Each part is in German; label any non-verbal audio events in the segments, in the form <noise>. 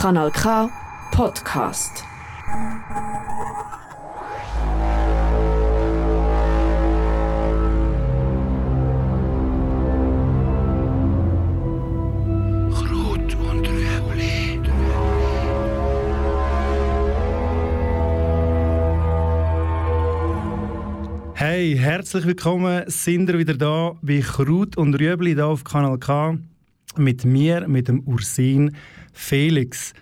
Kanal K Podcast. Krut und Rüebli. Hey, herzlich willkommen, sind wir wieder da bei Kraut und Rüebli da auf Kanal K mit mir, mit dem Ursin Felix.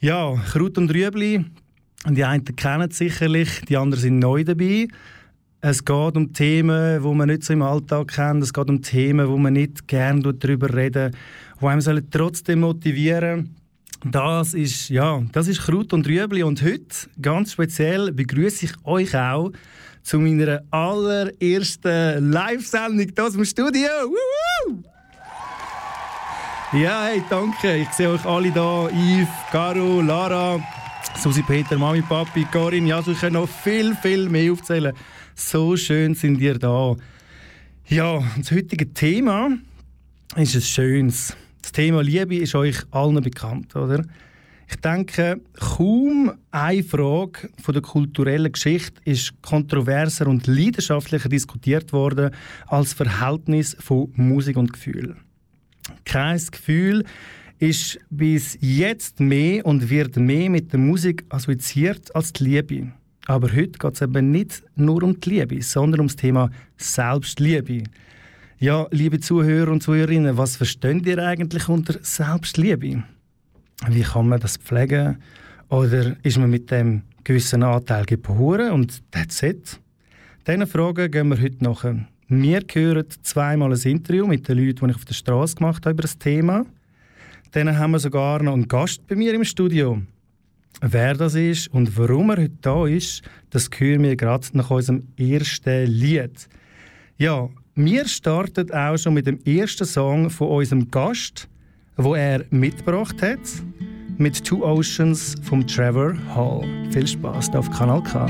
Ja, Kraut und Rüebli, die einen kennen es sicherlich, die anderen sind neu dabei. Es geht um Themen, die man nicht so im Alltag kennt. Es geht um Themen, wo man nicht gerne darüber reden, die einem sollen trotzdem motivieren. Das ist ja, das ist Kraut und Rüebli und heute ganz speziell begrüße ich euch auch zu meiner allerersten Live-Sendung hier aus dem Studio. Wuhu! Ja, hey, danke. Ich sehe euch alle da. Yves, Caro, Lara, Susi, Peter, Mami, Papi, Corinne. Ja, ich kann noch viel, viel mehr aufzählen. So schön sind ihr da. Ja, das heutige Thema ist ein schönes. Das Thema Liebe ist euch allen bekannt, oder? Ich denke, kaum eine Frage von der kulturellen Geschichte ist kontroverser und leidenschaftlicher diskutiert worden als Verhältnis von Musik und Gefühl. Kein Gefühl ist bis jetzt mehr und wird mehr mit der Musik assoziiert als die Liebe. Aber heute geht es eben nicht nur um die Liebe, sondern um das Thema Selbstliebe. Ja, liebe Zuhörer und Zuhörerinnen, was versteht ihr eigentlich unter Selbstliebe? Wie kann man das pflegen? Oder ist man mit dem gewissen Anteil geboren und that's it? Diesen Fragen gehen wir heute nach. Wir hören zweimal ein Interview mit den Leuten, die ich auf der Straße gemacht habe über das Thema. Dann haben wir sogar noch einen Gast bei mir im Studio. Wer das ist und warum er heute da ist, das hören wir gerade nach unserem ersten Lied. Ja, wir starten auch schon mit dem ersten Song von unserem Gast, wo er mitgebracht hat, mit Two Oceans vom Trevor Hall. Viel Spaß auf Kanal K.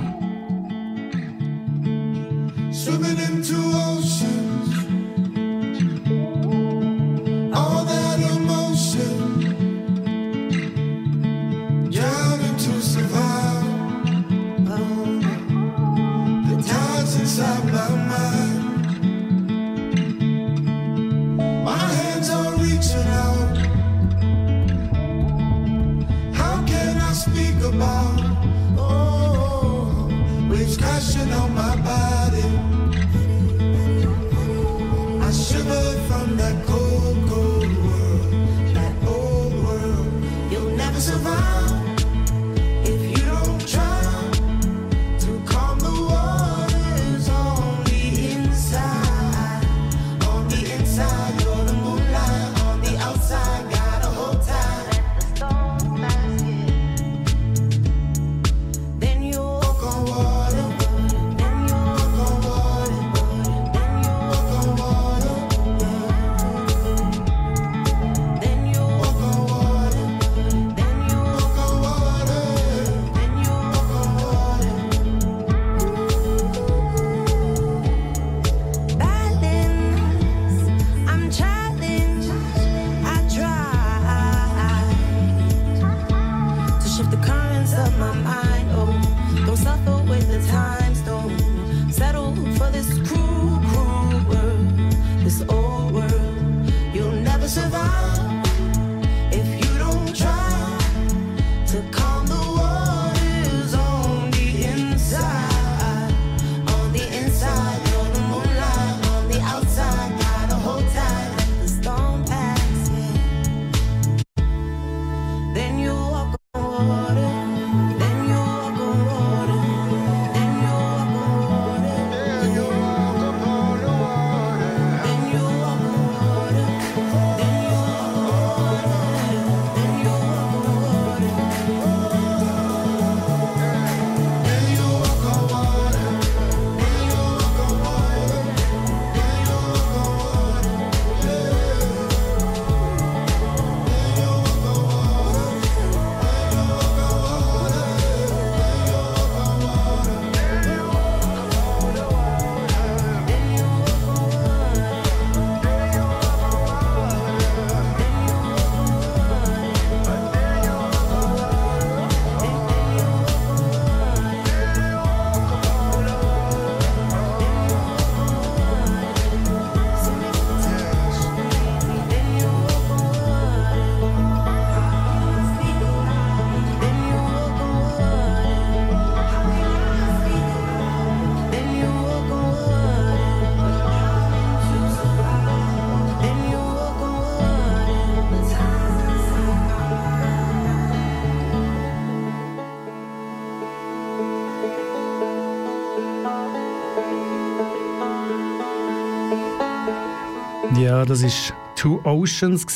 Ja, das ist Two Oceans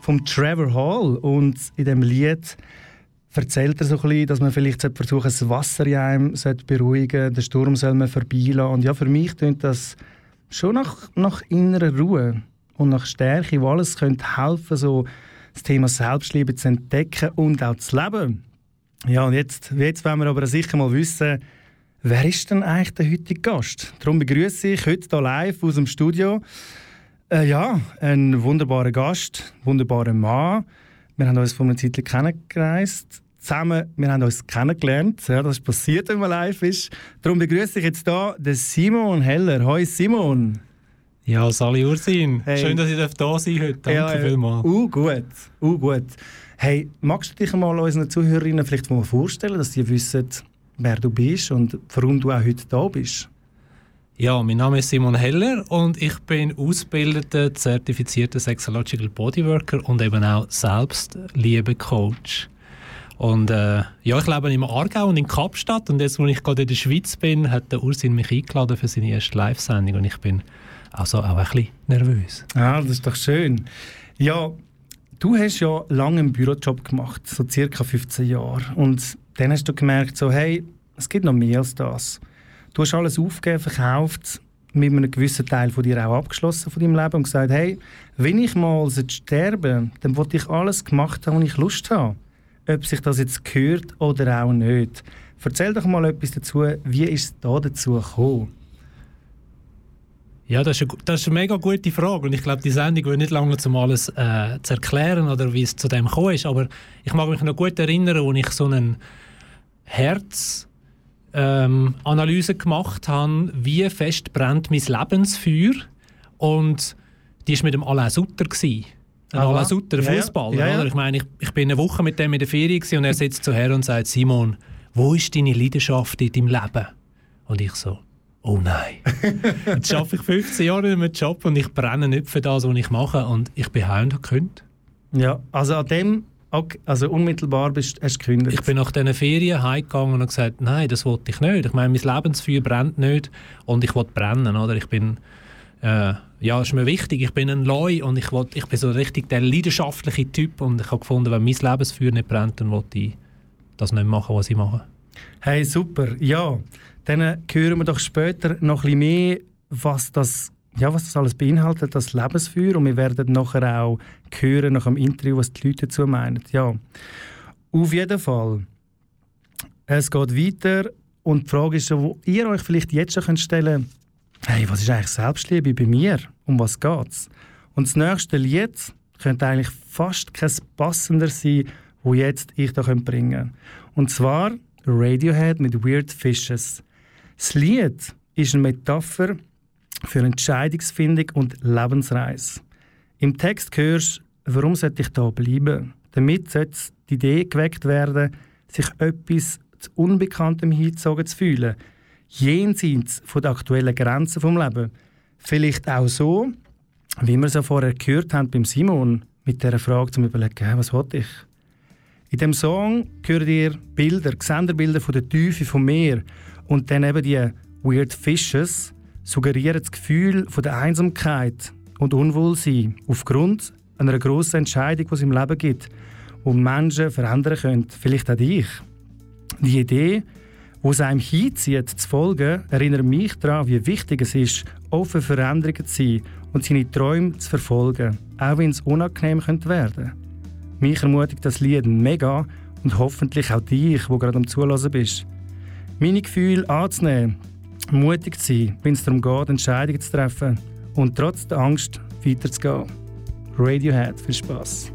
vom Trevor Hall und in dem Lied erzählt er so ein bisschen, dass man vielleicht versuchen das Wasser in einem beruhigen den Sturm soll man vorbeilassen. Und ja, für mich klingt das schon nach, nach innerer Ruhe und nach Stärke, wo alles könnte helfen, so das Thema Selbstliebe zu entdecken und auch zu leben. Ja, und jetzt, jetzt wollen wir aber sicher mal wissen, wer ist denn eigentlich der heutige Gast? Darum begrüße ich heute hier live aus dem Studio äh, ja, einen wunderbaren Gast, einen wunderbaren Mann. Wir haben uns vor einer Zeit kennengereist. Zusammen, wir haben uns kennengelernt. Ja, das ist passiert, wenn man live ist. Darum begrüße ich jetzt hier den Simon Heller. Hoi Simon. Ja, Sali Ursin. Hey. Schön, dass ich da sein heute. Danke ja, vielmals. Uh, gut, uh, gut. Hey, magst du dich mal unseren Zuhörerinnen vielleicht mal vorstellen, dass sie wissen, wer du bist und warum du auch heute da bist? Ja, mein Name ist Simon Heller und ich bin ausgebildeter, zertifizierter Sexological Bodyworker und eben auch Selbstliebe-Coach. Und äh, ja, ich lebe im Aargau und in Kapstadt und jetzt, wo ich gerade in der Schweiz bin, hat der Ursin mich eingeladen für seine erste Live-Sendung und ich bin also auch ein bisschen nervös. Ja, das ist doch schön. Ja, du hast ja lange einen Bürojob gemacht, so circa 15 Jahre. Und dann hast du gemerkt, so, hey, es gibt noch mehr als das. Du hast alles aufgegeben, verkauft, mit einem gewissen Teil von dir auch abgeschlossen von deinem Leben und gesagt, hey, wenn ich mal sterbe, dann wollte ich alles gemacht haben, was ich Lust habe. Ob sich das jetzt gehört oder auch nicht. Erzähl doch mal etwas dazu, wie ist es da dazu gekommen? Ja, das ist, eine, das ist eine mega gute Frage und ich glaube, die Sendung will nicht lange, um alles äh, zu erklären oder wie es zu dem gekommen ist, aber ich mag mich noch gut erinnern, als ich so eine Herzanalyse ähm, gemacht habe, wie fest brennt mein Lebensfeuer und die war mit dem Alain Sutter. Gewesen. Alain Sutter, ja. Fußballer. Ja, ja. Ich meine, ich, ich bin eine Woche mit dem in der Ferien und er sitzt so her und sagt, Simon, wo ist deine Leidenschaft in deinem Leben? Und ich so, oh nein. <laughs> Jetzt arbeite ich 15 Jahre in einem Job und ich brenne nicht für das, was ich mache. Und ich bin heim und gekündigt. Ja, also an dem, okay, also unmittelbar bist, hast du gekündigt. Ich bin nach diesen Ferien heimgegangen und gesagt, nein, das wollte ich nicht. Ich meine, mein Lebensfeuer brennt nicht und ich will brennen. Oder? Ich bin, äh, ja, ist mir wichtig, ich bin ein Leu und ich, will, ich bin so richtig der leidenschaftliche Typ und ich habe gefunden, wenn mein Lebensfeuer nicht brennt, dann will ich das nicht machen, was ich mache. Hey, super. Ja, dann hören wir doch später noch ein bisschen mehr, was das, ja, was das alles beinhaltet, das Lebensfeuer. Und wir werden nachher auch hören, nach dem Interview, was die Leute dazu meinen. Ja, auf jeden Fall. Es geht weiter und die Frage ist, wo ihr euch vielleicht jetzt schon könnt stellen hey, was ist eigentlich Selbstliebe bei mir? Um was geht's? Und das nächste Lied könnte eigentlich fast kein passender sein, wo jetzt ich da bringen könnte. Und zwar Radiohead mit Weird Fishes. Das Lied ist eine Metapher für Entscheidungsfindung und Lebensreise. Im Text hörst du, warum sollte ich da bleiben? Damit sollte die Idee geweckt werden, sich etwas zu Unbekanntem hingezogen zu fühlen. Jenseits von der aktuellen Grenzen vom Leben. Vielleicht auch so, wie wir es ja vorher gehört haben beim Simon, mit der Frage zum Überlegen, «Hä, was wollte ich? In dem Song hört ihr Bilder, Bilder von der Tiefe vom Meer und dann eben die Weird Fishes suggerieren das Gefühl von der Einsamkeit und Unwohlsein aufgrund einer grossen Entscheidung, die es im Leben gibt, wo Menschen verändern können, vielleicht auch dich. Die Idee, wo es einem hinzieht, zu folgen, erinnert mich daran, wie wichtig es ist, offen für Veränderungen zu sein und seine Träume zu verfolgen, auch wenn es unangenehm könnte werden Mich ermutigt das Lied mega und hoffentlich auch dich, wo gerade am Zulassen bist. Meine Gefühle anzunehmen, mutig zu sein, wenn es darum geht, Entscheidungen zu treffen und trotz der Angst weiterzugehen. Radiohead, viel Spaß.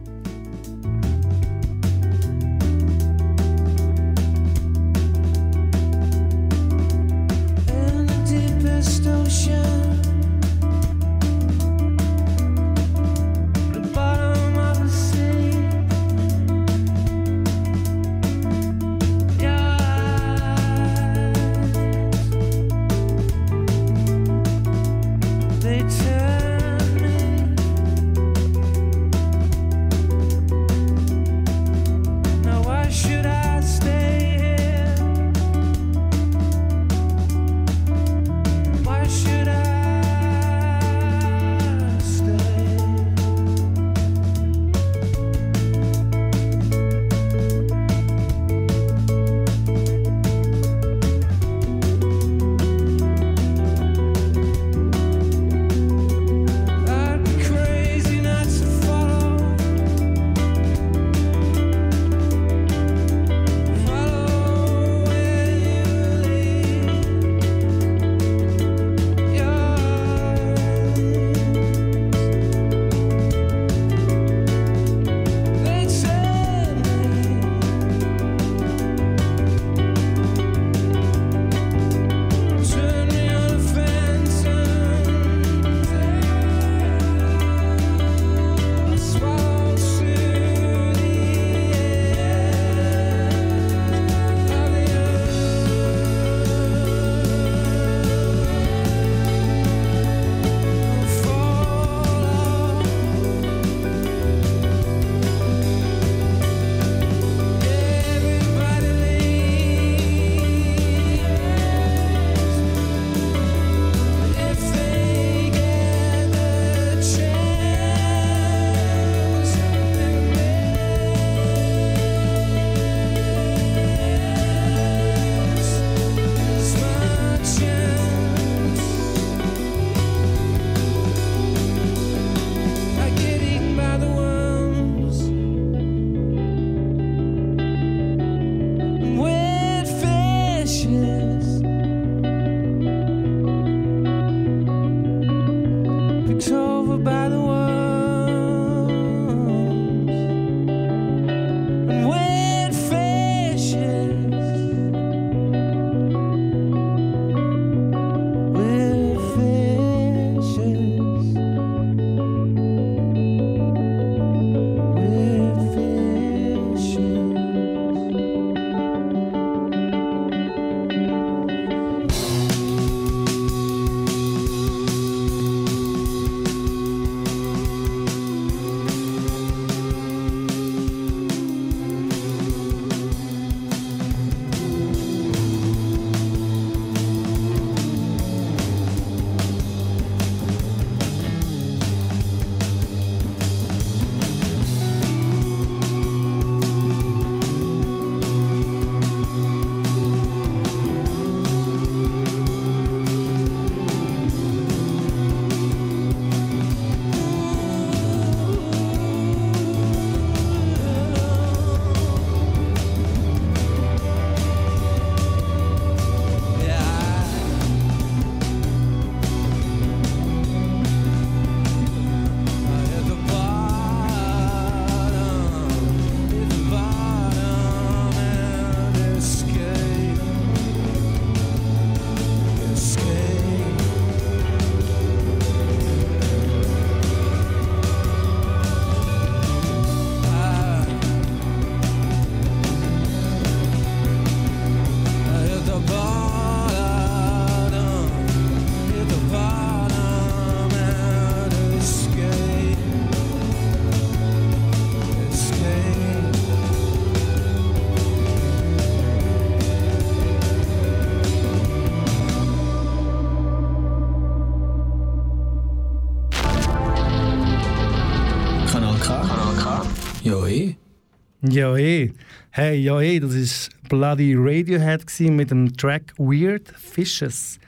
Ja, eh. Hey, ja, eh, das war Bloody Radiohead mit dem Track Weird Fishes.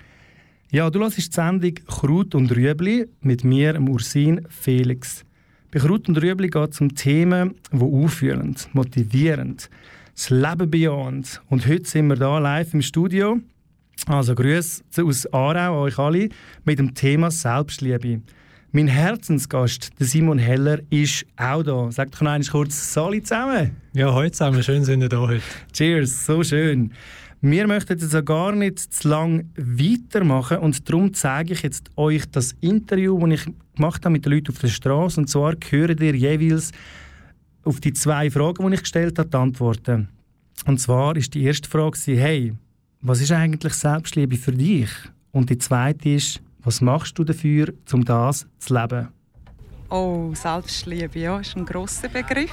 Ja, du hörst die Sendung Kraut und Rüebli mit mir, dem Ursin Felix. Bei Kraut und Rüebli geht es um Themen, die aufführen, motivieren, das Leben bejahend. Und heute sind wir hier live im Studio. Also Grüße aus Aarau an euch alle mit dem Thema Selbstliebe. Mein Herzensgast, der Simon Heller, ist auch da. Sagt doch noch einmal kurz Sali zusammen. Ja, heute zusammen. Schön sind wir da heute. Cheers, so schön. Wir möchten jetzt auch gar nicht zu lang weitermachen und darum zeige ich jetzt euch das Interview, das ich gemacht habe mit den Leuten auf der Straße. Und zwar hören ihr jeweils auf die zwei Fragen, die ich gestellt habe, die Antworten. Und zwar ist die erste Frage, hey, was ist eigentlich Selbstliebe für dich? Und die zweite ist, was machst du dafür, um das zu leben? Oh, Selbstliebe, ja, ist ein grosser Begriff.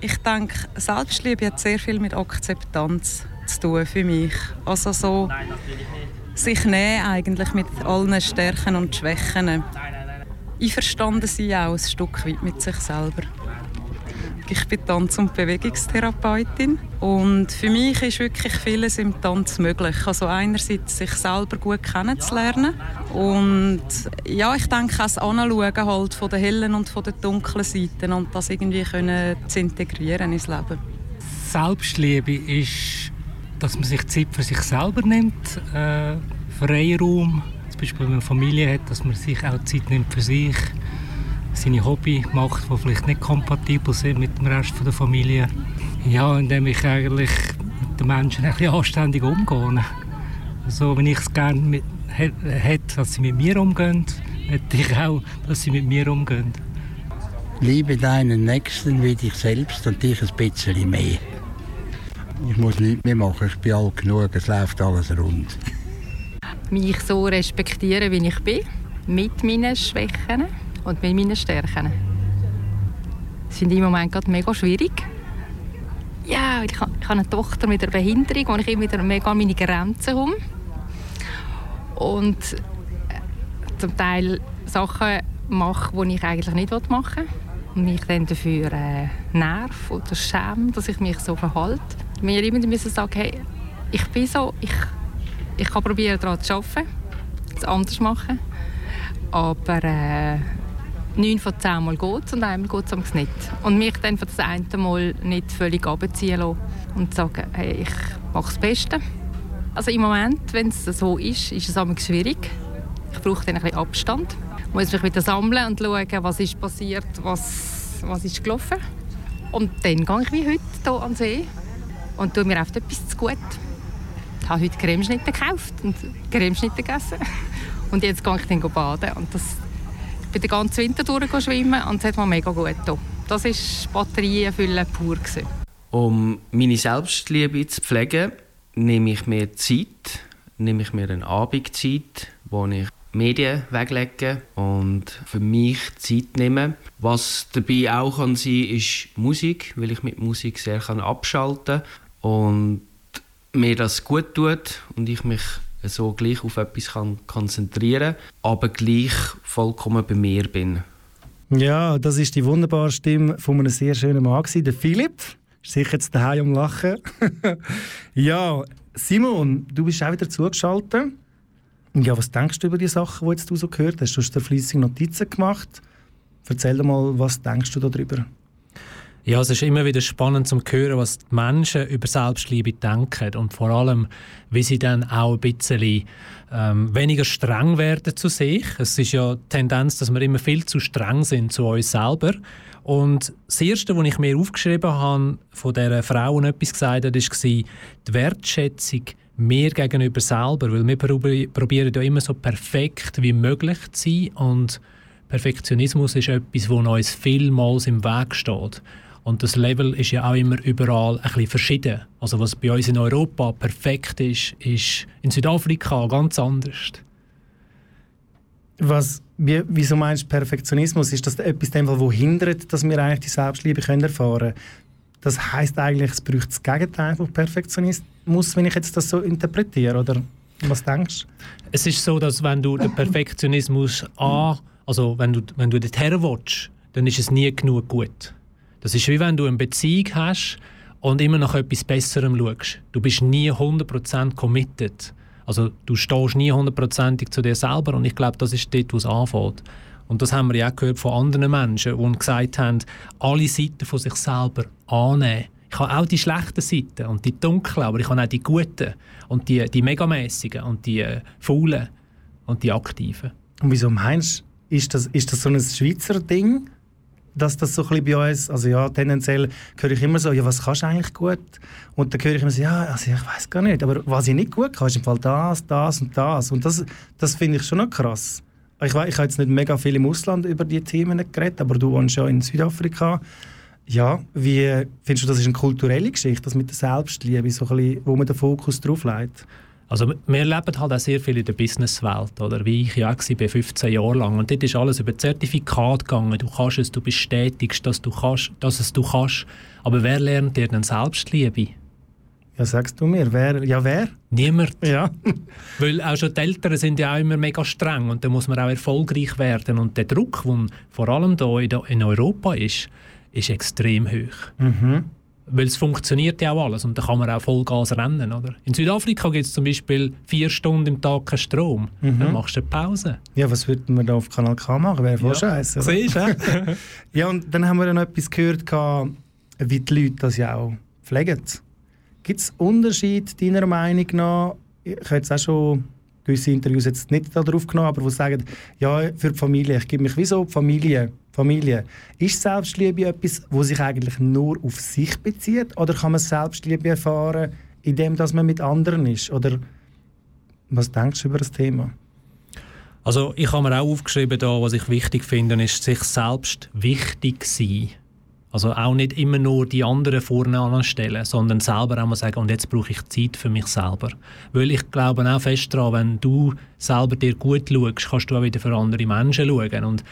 Ich denke, Selbstliebe hat sehr viel mit Akzeptanz zu tun für mich. Also so sich nehmen eigentlich mit allen Stärken und Schwächen. Einverstanden sein auch ein Stück weit mit sich selber. Ich bin Tanz- und Bewegungstherapeutin und für mich ist wirklich vieles im Tanz möglich. Also einerseits sich selber gut kennenzulernen und ja, ich denke auch das Anschauen halt von den hellen und von den dunklen Seiten und das irgendwie können zu integrieren ins Leben. Selbstliebe ist, dass man sich Zeit für sich selber nimmt, äh, Freiraum, zum Beispiel wenn man Familie hat, dass man sich auch Zeit nimmt für sich, seine Hobby macht, die vielleicht nicht kompatibel sind mit dem Rest der Familie. Ja, indem ich eigentlich mit den Menschen ein bisschen anständig umgehe. So, wenn ich es gerne hätte, dass sie mit mir umgehen, hätte ich auch, dass sie mit mir umgehen. Liebe deinen Nächsten wie dich selbst und dich ein bisschen mehr. Ich muss nichts mehr machen, ich bin alt genug, es läuft alles rund. Mich so respektieren, wie ich bin, mit meinen Schwächen und mit meinen Stärken. Das finde ich im Moment gerade mega schwierig. Ja, ich habe, ich habe eine Tochter mit einer Behinderung, wo ich immer wieder mega an meine Grenzen komme. Und äh, zum Teil Sachen mache, die ich eigentlich nicht machen will. Und mich dann dafür äh, nerv oder schäme, dass ich mich so verhalte. Mir immer müssen sagen, hey, ich bin so, ich, ich kann probieren daran zu arbeiten, es anders machen. Aber äh, neun von zehn Mal geht es und einmal geht es nicht. Und mich dann von das eine Mal nicht völlig abziehen lassen und sagen, hey, ich mache das Beste. Also im Moment, wenn es so ist, ist es immer schwierig. Ich brauche dann ein bisschen Abstand. Ich muss mich wieder sammeln und schauen, was ist passiert, was, was ist gelaufen. Und dann gehe ich wie heute hier an den See und tue mir oft etwas zu gut. Ich habe heute Cremeschnitte gekauft und Cremeschnitte gegessen. Und jetzt gehe ich dann baden. Und das, bin den ganzen Winter durch und es hat mir mega gut getan. Das war Batterien füllen pur. Gewesen. Um meine Selbstliebe zu pflegen, nehme ich mir Zeit, nehme ich mir eine Abendzeit, wo ich Medien weglege und für mich Zeit nehme. Was dabei auch kann sein, ist Musik, weil ich mit Musik sehr abschalten kann und mir das gut tut und ich mich so gleich auf etwas kann konzentrieren aber gleich vollkommen bei mir bin. Ja, das ist die wunderbare Stimme von einem sehr schönen Mann, der Philipp. Ist sicher jetzt daheim am Lachen. <laughs> ja, Simon, du bist auch wieder zugeschaltet. Ja, was denkst du über die Sachen, die jetzt du so gehört hast? Du hast dir fleissig Notizen gemacht. Erzähl doch mal, was denkst du darüber? Ja, es ist immer wieder spannend zu hören, was die Menschen über Selbstliebe denken und vor allem, wie sie dann auch ein bisschen ähm, weniger streng werden zu sich. Es ist ja die Tendenz, dass wir immer viel zu streng sind zu uns selber. Und das Erste, was ich mir aufgeschrieben habe, von dieser Frau, die etwas gesagt hat, war die Wertschätzung mir gegenüber selber. Weil wir probieren ja immer so perfekt wie möglich zu sein und Perfektionismus ist etwas, das uns vielmals im Weg steht. Und das Level ist ja auch immer überall ein bisschen verschieden. Also was bei uns in Europa perfekt ist, ist in Südafrika ganz anders. Was, wie, wieso meinst du Perfektionismus? Ist das etwas, das hindert, dass wir eigentlich die Selbstliebe können erfahren können? Das heißt eigentlich, es braucht das Gegenteil von Perfektionismus, wenn ich jetzt das so interpretiere, oder was denkst du? Es ist so, dass wenn du den Perfektionismus an, also wenn du, wenn du dorthin willst, dann ist es nie genug gut. Das ist wie wenn du eine Beziehung hast und immer nach etwas Besserem schaust. Du bist nie 100% committed. Also du stehst nie hundertprozentig zu dir selber und ich glaube, das ist dort, wo es anfängt. Und das haben wir ja auch gehört von anderen Menschen, die gesagt haben, alle Seiten von sich selber annehmen. Ich habe auch die schlechten Seiten und die dunklen, aber ich habe auch die guten und die, die megamäßigen und die äh, faulen und die aktiven. Und wieso meinst du, ist das, ist das so ein Schweizer Ding, dass das so ein bisschen bei uns, also ja, tendenziell höre ich immer so, ja, was kannst du eigentlich gut? Und dann höre ich immer so, ja, also ich weiß gar nicht, aber was ich nicht gut kann, ist im Fall das, das und das. Und das, das finde ich schon noch krass. Ich, weiß, ich habe jetzt nicht mega viel im Ausland über die Themen geredet, aber du wohnst ja in Südafrika. Ja, wie findest du, das ist eine kulturelle Geschichte, das mit der Selbstliebe, so ein bisschen, wo man den Fokus drauf legt? Also wir leben halt auch sehr viel in der Businesswelt, oder? Wie ich ja auch war, 15 Jahre lang. Und dort ist alles über Zertifikat gegangen. Du kannst es, du bestätigst, dass du kannst, dass es du kannst. Aber wer lernt dir denn Selbstliebe? Ja, sagst du mir, wer? Ja, wer? Niemand. <laughs> Ja. <laughs> Weil auch schon die Eltern sind ja auch immer mega streng und da muss man auch erfolgreich werden. Und der Druck, der vor allem hier in Europa ist, ist extrem hoch. Mhm. Weil es funktioniert ja auch alles und da kann man auch Vollgas rennen. Oder? In Südafrika gibt es zum Beispiel vier Stunden im Tag keinen Strom. Mhm. Dann machst du eine Pause. Ja, was würden wir da auf Kanal K machen? Wäre voll Ja. scheiße. Siehst du, <laughs> ja? Und dann haben wir dann noch etwas gehört, wie die Leute das ja auch pflegen. Gibt es Unterschiede deiner Meinung nach? Ich habe jetzt auch schon gewisse Interviews jetzt nicht darauf genommen, aber sie sagen, ja, für die Familie, ich gebe mich wie so die Familie. Familie. Ist Selbstliebe etwas, wo sich eigentlich nur auf sich bezieht? Oder kann man Selbstliebe erfahren, indem dass man mit anderen ist? Oder was denkst du über das Thema? Also ich habe mir auch aufgeschrieben, da, was ich wichtig finde, ist sich selbst wichtig sein. Also auch nicht immer nur die anderen vorne anstellen, sondern selber auch mal sagen, und jetzt brauche ich Zeit für mich selber. Weil ich glaube auch fest daran, wenn du selber dir gut schaust, kannst du auch wieder für andere Menschen schauen. Und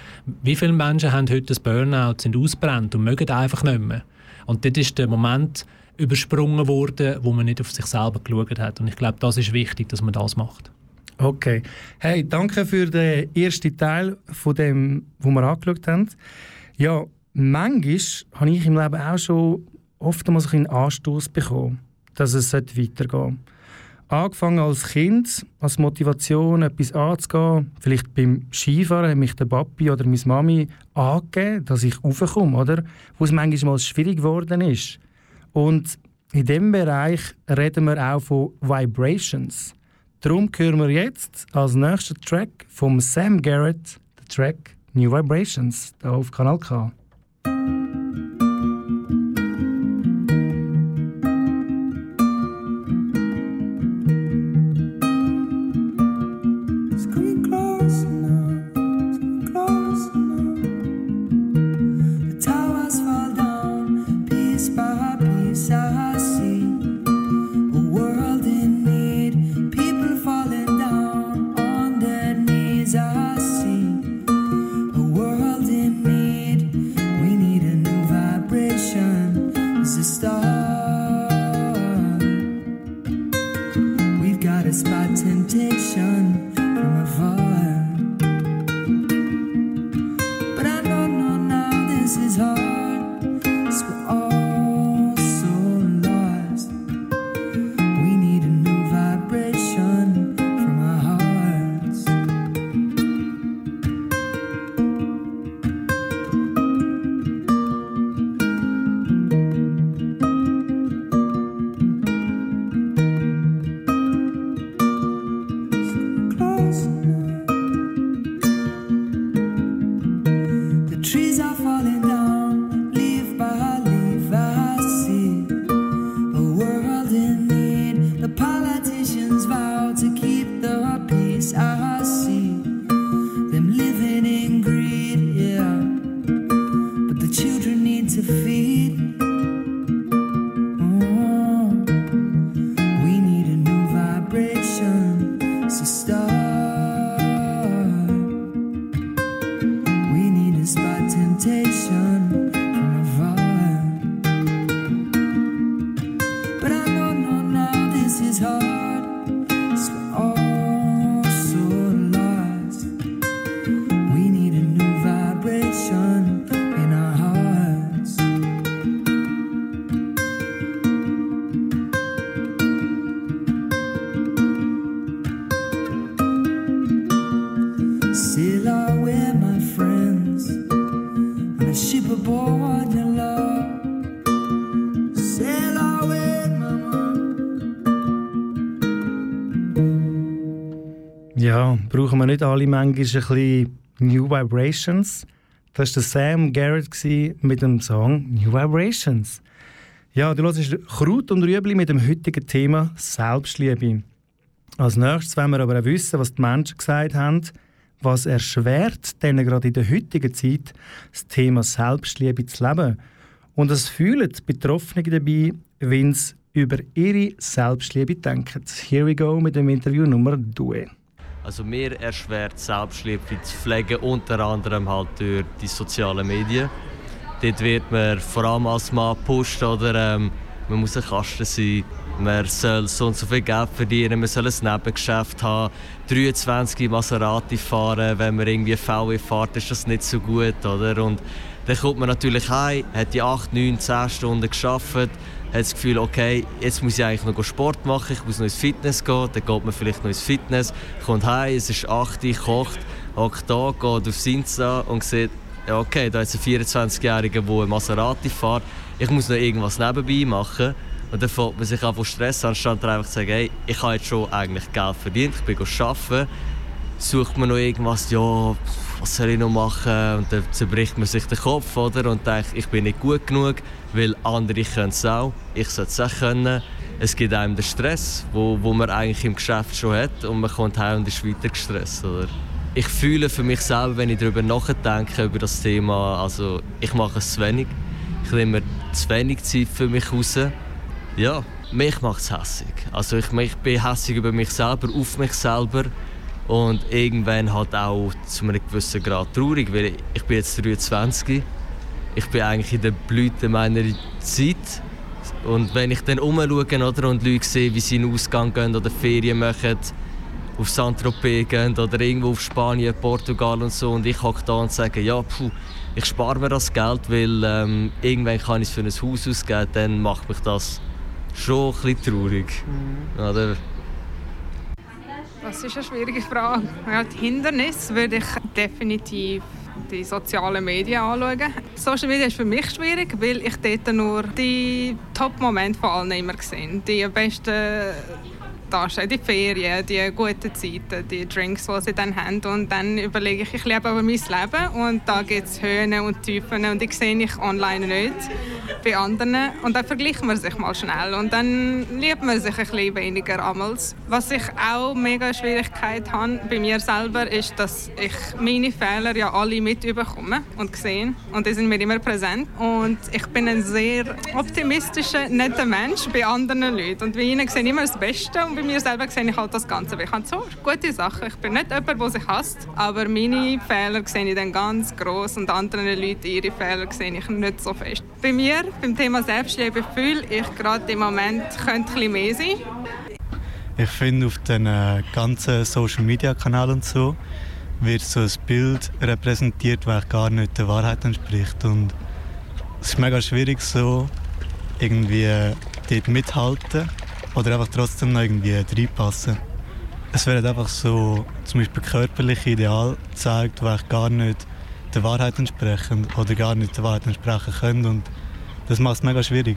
wie viele Menschen haben heute das Burnout, sind ausbrennt und mögen einfach nicht mehr. Und dort ist der Moment übersprungen worden, wo man nicht auf sich selber geschaut hat. Und ich glaube, das ist wichtig, dass man das macht. Okay. Hey, danke für den ersten Teil von dem, wo wir angeschaut haben. Ja, manchmal habe ich im Leben auch schon oft mal so einen Anstoß bekommen, dass es weitergehen sollte. Angefangen als Kind, als Motivation, etwas anzugehen. Vielleicht beim Skifahren hat mich der Papi oder meine Mami angegeben, dass ich raufkomme, oder? Wo es manchmal mal schwierig geworden ist. Und in diesem Bereich reden wir auch von Vibrations. Darum hören wir jetzt als nächsten Track vom Sam Garrett den Track New Vibrations hier auf Kanal K. Música brauchen wir nicht alle manchmal ein bisschen New Vibrations? Das war Sam Garrett mit dem Song New Vibrations. Ja, du hörst Kraut und Rüebli mit dem heutigen Thema Selbstliebe. Als nächstes wollen wir aber auch wissen, was die Menschen gesagt haben, was erschwert denen gerade in der heutigen Zeit das Thema Selbstliebe zu leben. Und was fühlen die Betroffenen dabei, wenn sie über ihre Selbstliebe denken. Here we go mit dem Interview Nummer 2. Also mir erschwert Selbstliebe zu pflegen, unter anderem halt durch die sozialen Medien. Dort wird man vor allem als Mann gepusht, oder ähm, man muss ein Kasten sein, man soll so und so viel Geld verdienen, man soll ein Nebengeschäft haben, 23 Maserati fahren, wenn man irgendwie VW fährt, ist das nicht so gut, oder? Und dann kommt man natürlich heim, hat die 8, 9, 10 Stunden geschafft, hat das Gefühl, okay, jetzt muss ich eigentlich noch Sport machen, ich muss noch ins Fitness gehen, dann geht man vielleicht noch ins Fitness, kommt heim, es ist 8 Uhr, kocht, hockt da, geht aufs Insta und sieht, okay, da ist ein 24-Jähriger, der ein Maserati fährt, ich muss noch irgendwas nebenbei machen. Und dann fängt man sich an von Stress, anstatt einfach zu sagen, hey, ich habe jetzt schon eigentlich Geld verdient, ich bin arbeiten. Sucht man noch irgendwas, ja, was soll ich noch machen? Und dann zerbricht man sich den Kopf, oder? Und denkt, ich bin nicht gut genug, weil andere können es auch, ich sollte es auch können. Es gibt einem den Stress, wo, wo man eigentlich im Geschäft schon hat und man kommt heim und ist weiter gestresst, oder? Ich fühle für mich selber, wenn ich darüber nachdenke, über das Thema, also ich mache es zu wenig. Ich nehme zu wenig Zeit für mich raus. Ja, mich macht es hässig. Also ich, ich bin hässig über mich selber, auf mich selber und irgendwann halt auch zu einem gewissen Grad traurig, weil ich bin jetzt 23. Ich bin eigentlich in der Blüte meiner Zeit. Und wenn ich dann umschaue oder, und Leute sehe, wie sie in den Ausgang gehen oder Ferien machen, auf Saint-Tropez gehen oder irgendwo auf Spanien, Portugal und so und ich hocke da und sage, ja, puh, ich spare mir das Geld, weil ähm, irgendwann kann ich es für ein Haus ausgeben, dann macht mich das schon ein bisschen traurig. Mhm. Oder? Das ist eine schwierige Frage. Ja, die Hindernisse würde ich definitiv die sozialen Medien anschauen. Social Media ist für mich schwierig, weil ich dort nur die Top-Momente von allen immer sehe. Die besten Taschen, die Ferien, die guten Zeiten, die Drinks, die sie dann haben. Und dann überlege ich, ich lebe aber mein Leben und da gibt es Höhen und Tiefen und die sehe ich online nicht bei anderen. Und dann vergleicht man sich mal schnell und dann liebt man sich ein bisschen weniger amals. Was ich auch mega Schwierigkeit habe bei mir selber, ist, dass ich meine Fehler ja alle mitbekomme und sehe und die sind mir immer präsent. Und ich bin ein sehr optimistischer, netter Mensch bei anderen Leuten und bei ihnen sehe ich immer das Beste und bei mir selber sehe ich halt das Ganze. Ich habe so gute Sachen. Ich bin nicht jemand, der sich hasst, aber meine Fehler sehe ich dann ganz groß und andere Leute ihre Fehler sehe ich nicht so fest. Bei mir, beim Thema Selbstliebe, fühle ich gerade im Moment könnte ein bisschen mehr sein. Ich finde, auf den äh, ganzen Social Media Kanälen und so wird so ein Bild repräsentiert, das gar nicht der Wahrheit entspricht. Und es ist mega schwierig, so irgendwie äh, dort mithalten oder einfach trotzdem noch irgendwie reinpassen. Es werden einfach so zum Beispiel körperliche Ideale gezeigt, die gar nicht der Wahrheit entsprechen oder gar nicht der Wahrheit entsprechen können. Und das macht es mega schwierig.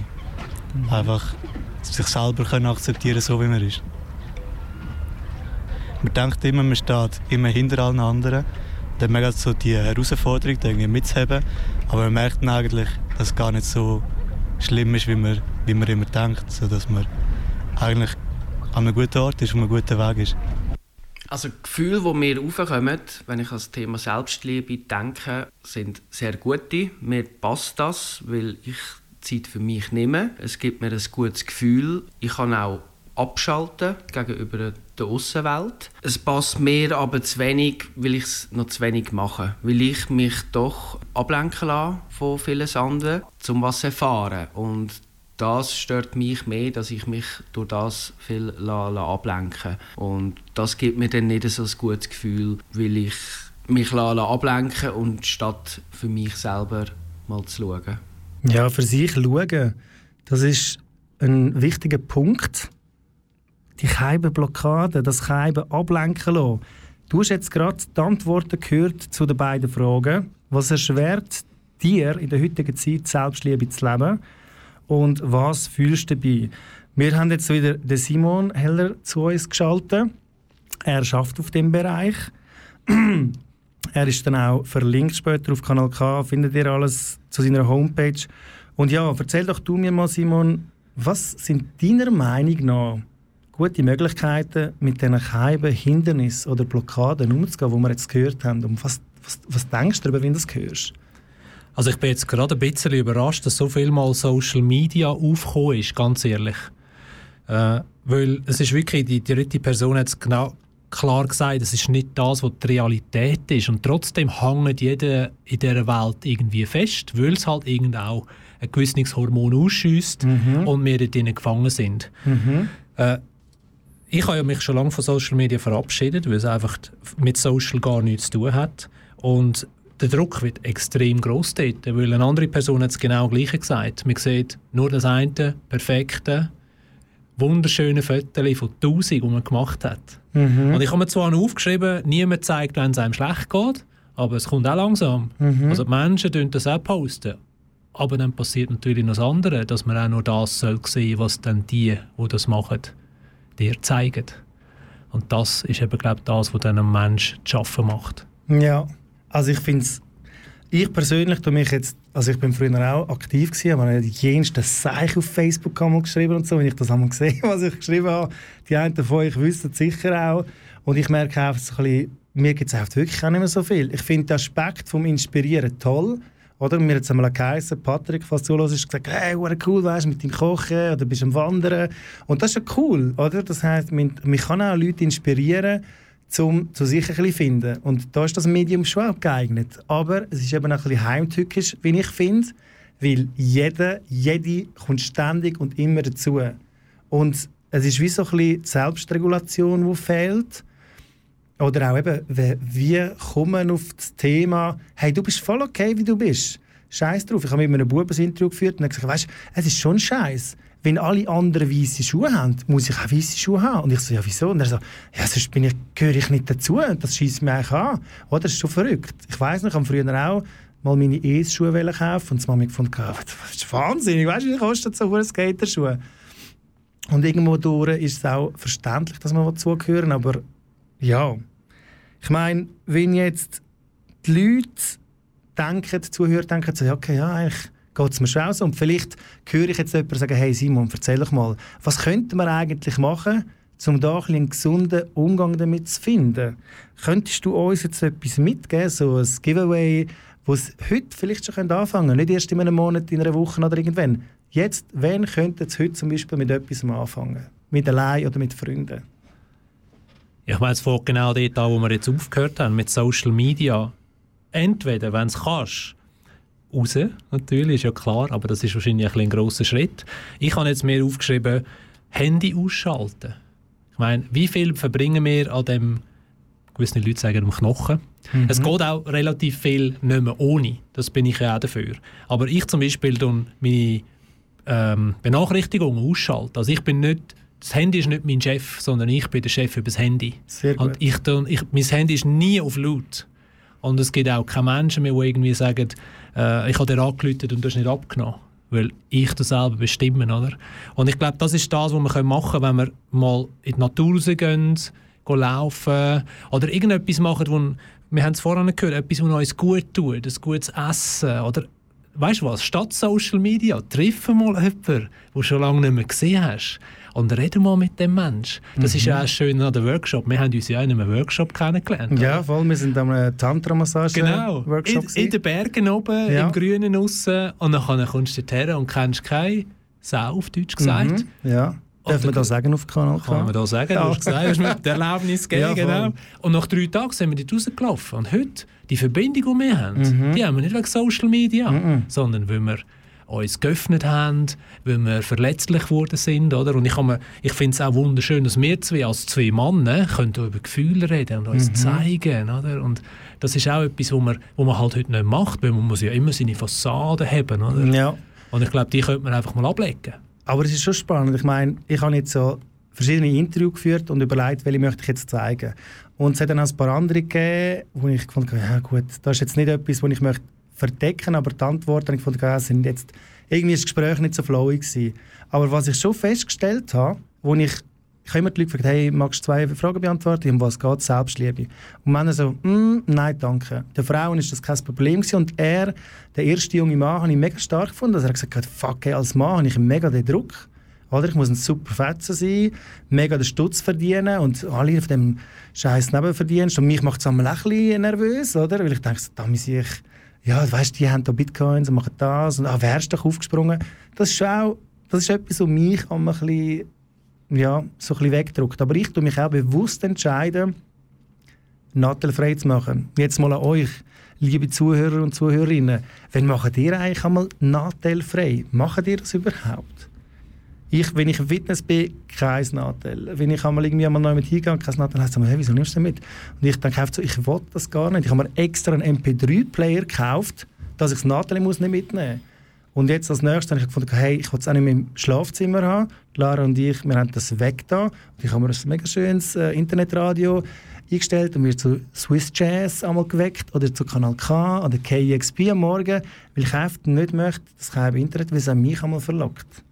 Einfach sich selber können akzeptieren, so wie man ist. Man denkt immer, man steht immer hinter allen anderen. Dann mega so die Herausforderung, die irgendwie mitzuheben. Aber man merkt dann eigentlich, dass es gar nicht so schlimm ist, wie man, wie man immer denkt. So dass man eigentlich an einem guten Ort ist, auf einem guten Weg ist. Also Gefühle, die mir aufkommen, wenn ich an das Thema Selbstliebe denke, sind sehr gute. Mir passt das, weil ich Zeit für mich nehme. Es gibt mir ein gutes Gefühl. Ich kann auch abschalten gegenüber der Außenwelt. Es passt mir aber zu wenig, weil ich es noch zu wenig mache. Weil ich mich doch ablenken lasse von vielen anderen, um was zu erfahren. Und das stört mich mehr, dass ich mich durch das viel la, la ablenken Und das gibt mir dann nicht so ein gutes Gefühl, weil ich mich la, la ablenken und statt für mich selber mal zu schauen. Ja, für sich schauen, das ist ein wichtiger Punkt. Die Scheibenblockade, das Scheiben ablenken lassen. Du hast jetzt gerade die Antworten gehört zu den beiden Fragen. Was erschwert dir in der heutigen Zeit, Selbstliebe zu leben? Und was fühlst du dabei? Wir haben jetzt wieder den Simon Heller zu uns geschaltet. Er schafft auf dem Bereich. <clears throat> er ist dann auch verlinkt später auf Kanal K, findet ihr alles zu seiner Homepage. Und ja, erzähl doch du mir mal, Simon, was sind deiner Meinung nach gute Möglichkeiten, mit diesen geheimen Hindernissen oder Blockaden umzugehen, die wir jetzt gehört haben? Und was, was, was denkst du darüber, wenn du das hörst? Also ich bin jetzt gerade ein bisschen überrascht, dass so viel mal Social Media aufgekommen ist, ganz ehrlich. Äh, weil es ist wirklich, die dritte Person hat es genau klar gesagt, es ist nicht das, was die Realität ist. Und trotzdem hängt jeder in dieser Welt irgendwie fest, weil es halt irgend auch ein gewisses Hormon ausschießt Mhm. und wir dort gefangen sind. Mhm. Äh, ich habe ja mich schon lange von Social Media verabschiedet, weil es einfach mit Social gar nichts zu tun hat. Und der Druck wird extrem groß dort, weil eine andere Person hat es genau gleich gesagt. Man sieht nur das eine perfekte, wunderschöne Foto von 1000, die man gemacht hat. Mhm. Und ich habe mir zwar noch aufgeschrieben, niemand zeigt, wenn es einem schlecht geht, aber es kommt auch langsam. Mhm. Also die Menschen posten das auch. Posten. Aber dann passiert natürlich noch das andere, dass man auch nur das soll sehen was dann die, die das machen, dir zeigen. Und das ist eben, glaube ich, das, was dann ein Mensch zu schaffen macht. Ja, also ich finde es, ich persönlich tue mich jetzt, also ich bin früher auch aktiv gewesen, aber jenste Seich auf Facebook einmal geschrieben und so, wenn ich das einmal <laughs> gesehen was ich geschrieben habe, die einen von euch wissen es sicher auch und ich merke einfach so ein bisschen, mir gibt es wirklich auch nicht mehr so viel. Ich finde den Aspekt vom Inspirieren toll, oder? Mir hat einmal geheißen, Patrick, falls du zuhörst, gesagt, hey, cool, weißt mit dem Kochen oder bist am Wandern. Und das ist ja cool, oder? Das man, man kann auch Leute inspirieren, um zu sich ein bisschen finden. Und da ist das Medium schon auch geeignet. Aber es ist eben auch ein bisschen heimtückisch, wie ich finde, weil jeder, jede kommt ständig und immer dazu. Und es ist wie so ein bisschen die Selbstregulation, die fehlt. Oder auch eben, wie, kommen auf das Thema, hey, du bist voll okay, wie du bist. Scheiß drauf. Ich habe mit einem Buben ein Interview geführt und er gesagt, weißt es ist schon scheiß. Wenn alle anderen weiße Schuhe haben, muss ich auch weiße Schuhe haben. Und ich so, ja, wieso? Und er so, ja, sonst bin ich, gehöre ich nicht dazu. Das schießt mich eigentlich an. Oder? Das ist schon verrückt. Ich weiss noch, ich habe früher auch mal meine ES-Schuhe kaufen und die Mama gefunden, das ist wahnsinnig. Weißt du, wie kostet so eine Skaterschuhe? Und irgendwo durch ist es auch verständlich, dass man dazugehören aber ja. Ich meine, wenn jetzt die Leute denken, die Zuhörer denken, so, okay, ja, eigentlich geht es mir schon so. Und vielleicht höre ich jetzt jemanden sagen, hey Simon, erzähl doch mal, was könnte man eigentlich machen, um da ein einen gesunden Umgang damit zu finden? Könntest du uns jetzt etwas mitgeben, so ein Giveaway, wo es heute vielleicht schon anfangen könnte, nicht erst in einem Monat, in einer Woche oder irgendwann. Jetzt, wann könnten Sie heute zum Beispiel mit etwas anfangen? Mit allein oder mit Freunden? Ich meine, es fängt genau dort an, wo wir jetzt aufgehört haben, mit Social Media. Entweder, wenn es kannst, raus, natürlich, ist ja klar, aber das ist wahrscheinlich ein, ein grosser Schritt. Ich habe jetzt mir aufgeschrieben, Handy ausschalten. Ich meine, wie viel verbringen wir an dem, gewisse Leute sagen, am Knochen? Mhm. Es geht auch relativ viel nicht mehr ohne, das bin ich ja auch dafür. Aber ich zum Beispiel meine ähm, Benachrichtigungen ausschalten. Also ich bin nicht das Handy ist nicht mein Chef, sondern ich bin der Chef über das Handy. Sehr gut. Und ich, ich, mein Handy ist nie auf laut. Und es gibt auch keine Menschen mehr, die irgendwie sagen, äh, ich habe dir angerufen und du hast nicht abgenommen. Weil ich das selber bestimme, oder? Und ich glaube, das ist das, was wir machen können, wenn wir mal in die Natur rausgehen, gehen laufen oder irgendetwas machen, wo, wir haben es vorhin gehört, etwas, was uns gut tut, ein gutes Essen oder weißt du was, statt Social Media, triff mal jemanden, den du schon lange nicht mehr gesehen hast und rede mal mit dem Mensch. Das ist ja auch schön an der Workshop. Wir haben uns ja in einem Workshop kennengelernt. Ja, oder? voll. Wir sind am äh, Tantra-Massage-Workshop. Genau. In, in den Bergen oben, Ja. im Grünen aussen. Und dann kommst du dorthin und kennst keine Sau, auf Deutsch gesagt. Mhm. Ja. Darf man das sagen auf Kanal K? Kann man da sagen, Ja. du hast gesagt, hast mir die Erlaubnis <laughs> gegeben, genau. Und nach drei Tagen sind wir dort rausgelaufen. Und heute, die Verbindung, die wir haben, Mhm. die haben wir nicht wegen Social Media, Mhm. sondern weil wir uns geöffnet haben, weil wir verletzlich geworden sind. Oder? Und ich, mir- ich finde es auch wunderschön, dass wir zwei als zwei Männer können da über Gefühle reden und uns Mhm. zeigen. Oder? Und das ist auch etwas, was man, was man halt heute nicht macht, weil man muss ja immer seine Fassade haben. Oder? Ja. Und ich glaube, die könnte man einfach mal ablegen. Aber es ist schon spannend. Ich meine, ich habe jetzt so verschiedene Interviews geführt und überlegt, welche möchte ich jetzt zeigen. Und es hat dann auch ein paar andere gegeben, wo ich gefunden habe, ja gut, das ist jetzt nicht etwas, was ich möchte verdecken, aber die Antworten gefunden, ja, sind jetzt irgendwie ist das Gespräch nicht so flowig gewesen. Aber was ich schon festgestellt habe, wo ich Ich habe immer die Leute gefragt, hey, magst du zwei Fragen beantworten? Um was geht Selbstliebe? Und Männer so, mm, nein, danke. Der Frauen ist das kein Problem gewesen. Und er, der erste junge Mann, habe ich mega stark gefunden. Also er hat gesagt, fuck, hey, als Mann habe ich mega den Druck. Oder? Ich muss ein super Fetzen sein, mega den Stutz verdienen und alle von dem scheiß Nebenverdienst. Und mich macht es auch ein bisschen nervös, oder? Weil ich denke, da muss ich, ja, weißt die haben da Bitcoins und machen das und ah, wärst doch aufgesprungen. Das ist auch, das ist etwas, was mich ein bisschen, ja, so ein bisschen wegdrückt. Aber ich tue mich auch bewusst entscheiden, nattelfrei zu machen. Jetzt mal an euch, liebe Zuhörer und Zuhörerinnen. Wann macht ihr eigentlich einmal nattelfrei? Macht ihr das überhaupt? Ich, wenn ich Fitness bin, kein Nadel. Wenn ich einmal irgendwie einmal neu mit hingehe, kein Nadel, heisst es hey, wieso nimmst du mit? Und ich denke einfach so, ich will das gar nicht. Ich habe mir extra einen MP3-Player gekauft, dass ich das Nadel muss nicht mitnehmen Und jetzt als nächstes habe ich gefunden, hey, ich will es auch nicht mehr im Schlafzimmer haben. Lara und ich, wir haben das weg da. Und ich habe mir ein mega schönes äh, Internetradio eingestellt und mir zu Swiss Jazz einmal geweckt oder zu Kanal K oder KXP am Morgen, weil ich einfach nicht möchte, dass im Internet, weil es an mich einmal verlockt.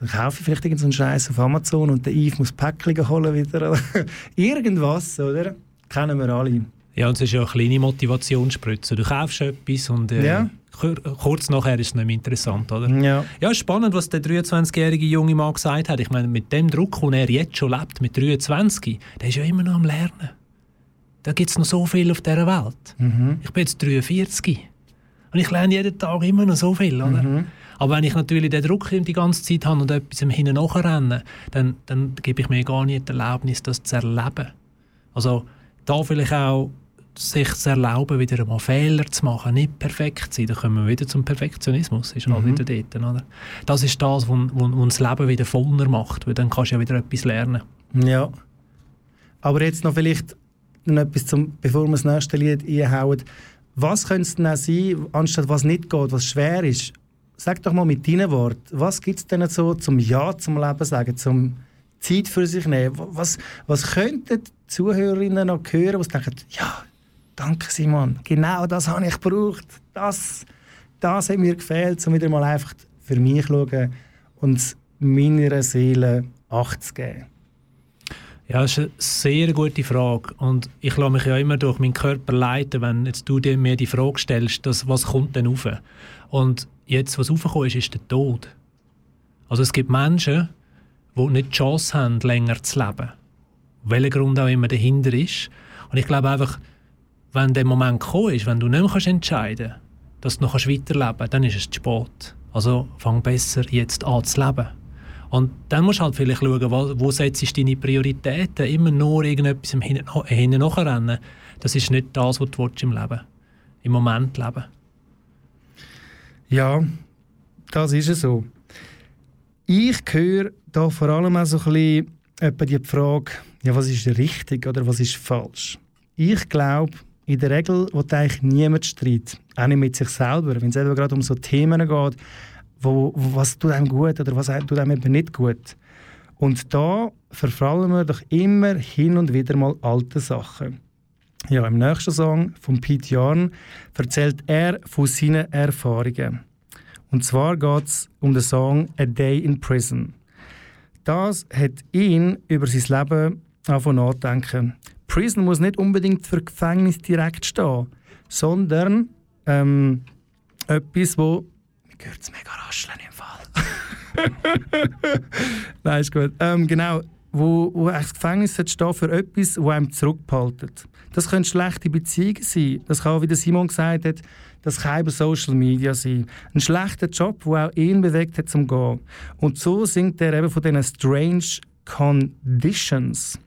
Dann kaufe ich vielleicht irgendeinen Scheiß auf Amazon und der Yves muss Päckchen holen wieder. <laughs> Irgendwas, oder? Kennen wir alle. Ja, und es ist ja eine kleine Motivationsspritze. Du kaufst etwas und äh, Ja. kur- kurz nachher ist es nicht mehr interessant, oder? Ja. Ja, spannend, was der 23-jährige junge Mann gesagt hat. Ich meine, mit dem Druck, den er jetzt schon lebt, mit 23, der ist ja immer noch am Lernen. Da gibt es noch so viel auf dieser Welt. Mhm. Ich bin jetzt 43 und ich lerne jeden Tag immer noch so viel, oder? Mhm. Aber wenn ich natürlich den Druck die ganze Zeit habe und etwas im Hinten nachrenne, dann, dann gebe ich mir gar nicht die Erlaubnis, das zu erleben. Also da vielleicht auch sich zu erlauben, wieder einmal Fehler zu machen, nicht perfekt zu sein. Da kommen wir wieder zum Perfektionismus, ist halt Mhm. wieder dort. Oder? Das ist das, was das Leben wieder voller macht, weil dann kannst du ja wieder etwas lernen. Ja. Aber jetzt noch vielleicht noch etwas, zum, bevor wir das nächste Lied einhauen. Was könnte es denn auch sein, anstatt was nicht geht, was schwer ist? Sag doch mal mit deinen Worten, was gibt es denn so zum Ja zum Leben sagen, zum Zeit für sich nehmen? Was, was könnten die Zuhörerinnen noch hören, die denken, ja, danke Simon, genau das habe ich gebraucht, das, das hat mir gefehlt, um wieder mal einfach für mich zu schauen und meiner Seele Acht zu geben. Ja, das ist eine sehr gute Frage. Und ich lasse mich ja immer durch meinen Körper leiten, wenn jetzt du dir mir die Frage stellst, dass, was kommt denn rauf? Und jetzt, was raufgekommen ist, ist der Tod. Also es gibt Menschen, die nicht die Chance haben, länger zu leben. Welcher Grund auch immer dahinter ist. Und ich glaube einfach, wenn der Moment gekommen ist, wenn du nicht mehr entscheiden kannst, dass du noch weiterleben kannst, dann ist es zu spät. Also fang besser jetzt an zu leben. Und dann musst du halt vielleicht schauen, wo, wo setzt du deine Prioritäten. Immer nur irgendetwas Hinten nachrennen. Das ist nicht das, was du willst im Leben Im Moment leben. Ja, das ist es so. Ich höre da vor allem auch so ein bisschen die Frage, ja, was ist richtig oder was ist falsch? Ich glaube, in der Regel will eigentlich niemand Streit, auch nicht mit sich selber, wenn es eben gerade um so Themen geht, wo, was tut einem gut oder was tut einem eben nicht gut. Und da verfallen wir doch immer hin und wieder mal alte Sachen. Ja, im nächsten Song von Pete Jorn erzählt er von seinen Erfahrungen. Und zwar geht es um den Song A Day in Prison. Das hat ihn über sein Leben angefangen nachdenken. Prison muss nicht unbedingt für Gefängnis direkt stehen, sondern ähm, etwas, wo... Mir hört es mega rascheln im Fall. <laughs> Nein, ist gut. Ähm, genau, wo, wo das Gefängnis stehen für etwas, das einem zurückbehaltet. Das können schlechte Beziehungen sein. Das kann, wie Simon gesagt hat, das kann eben Social Media sein. Ein schlechter Job, der auch ihn bewegt hat zum Gehen. Und so singt er eben von diesen strange conditions.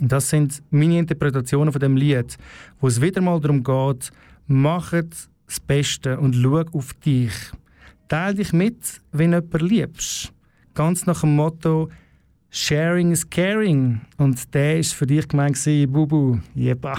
Das sind meine Interpretationen von dem Lied, wo es wieder mal darum geht, mach das Beste und schau auf dich. Teil dich mit, wenn du jemanden liebst. Ganz nach dem Motto Sharing is caring. Und der ist für dich gemeint, Bubu. Jeba.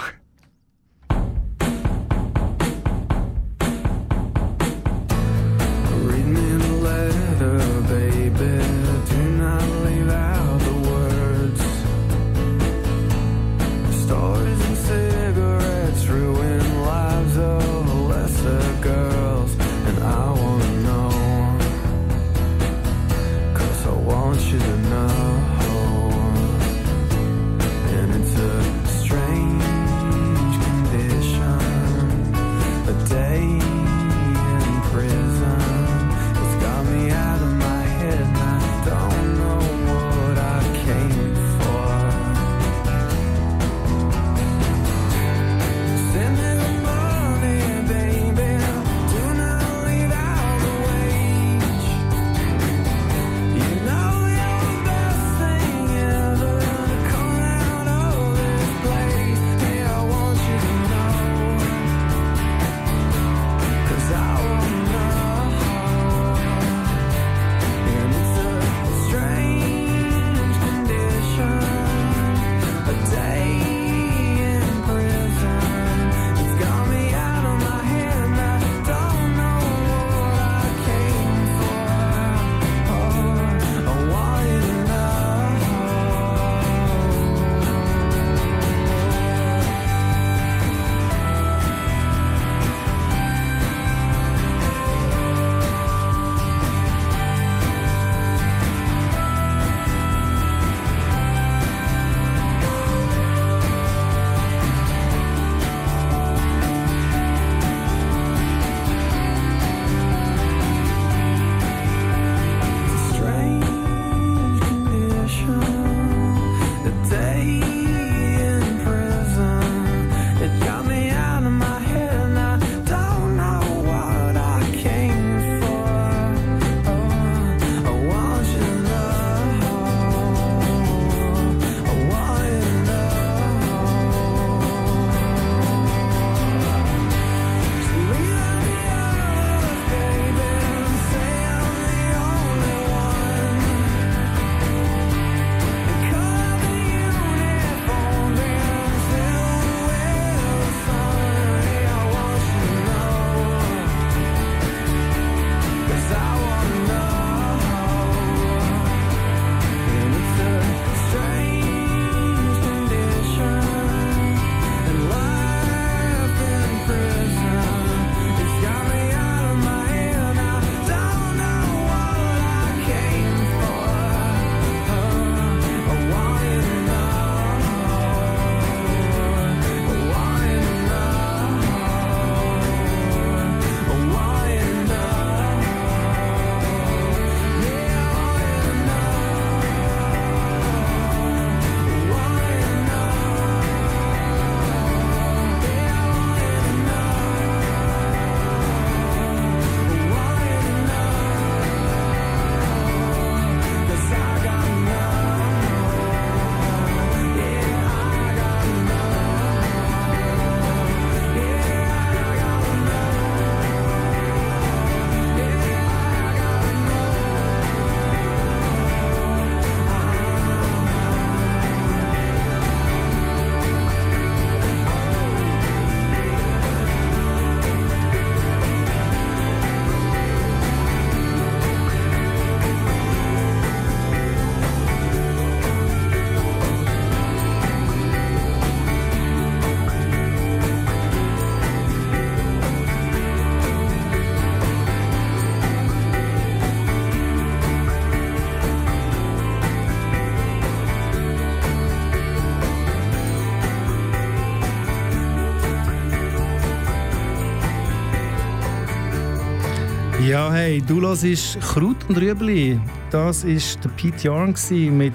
Hey, du hörst Kraut und Rüebli. Das war der Pete Young gsi mit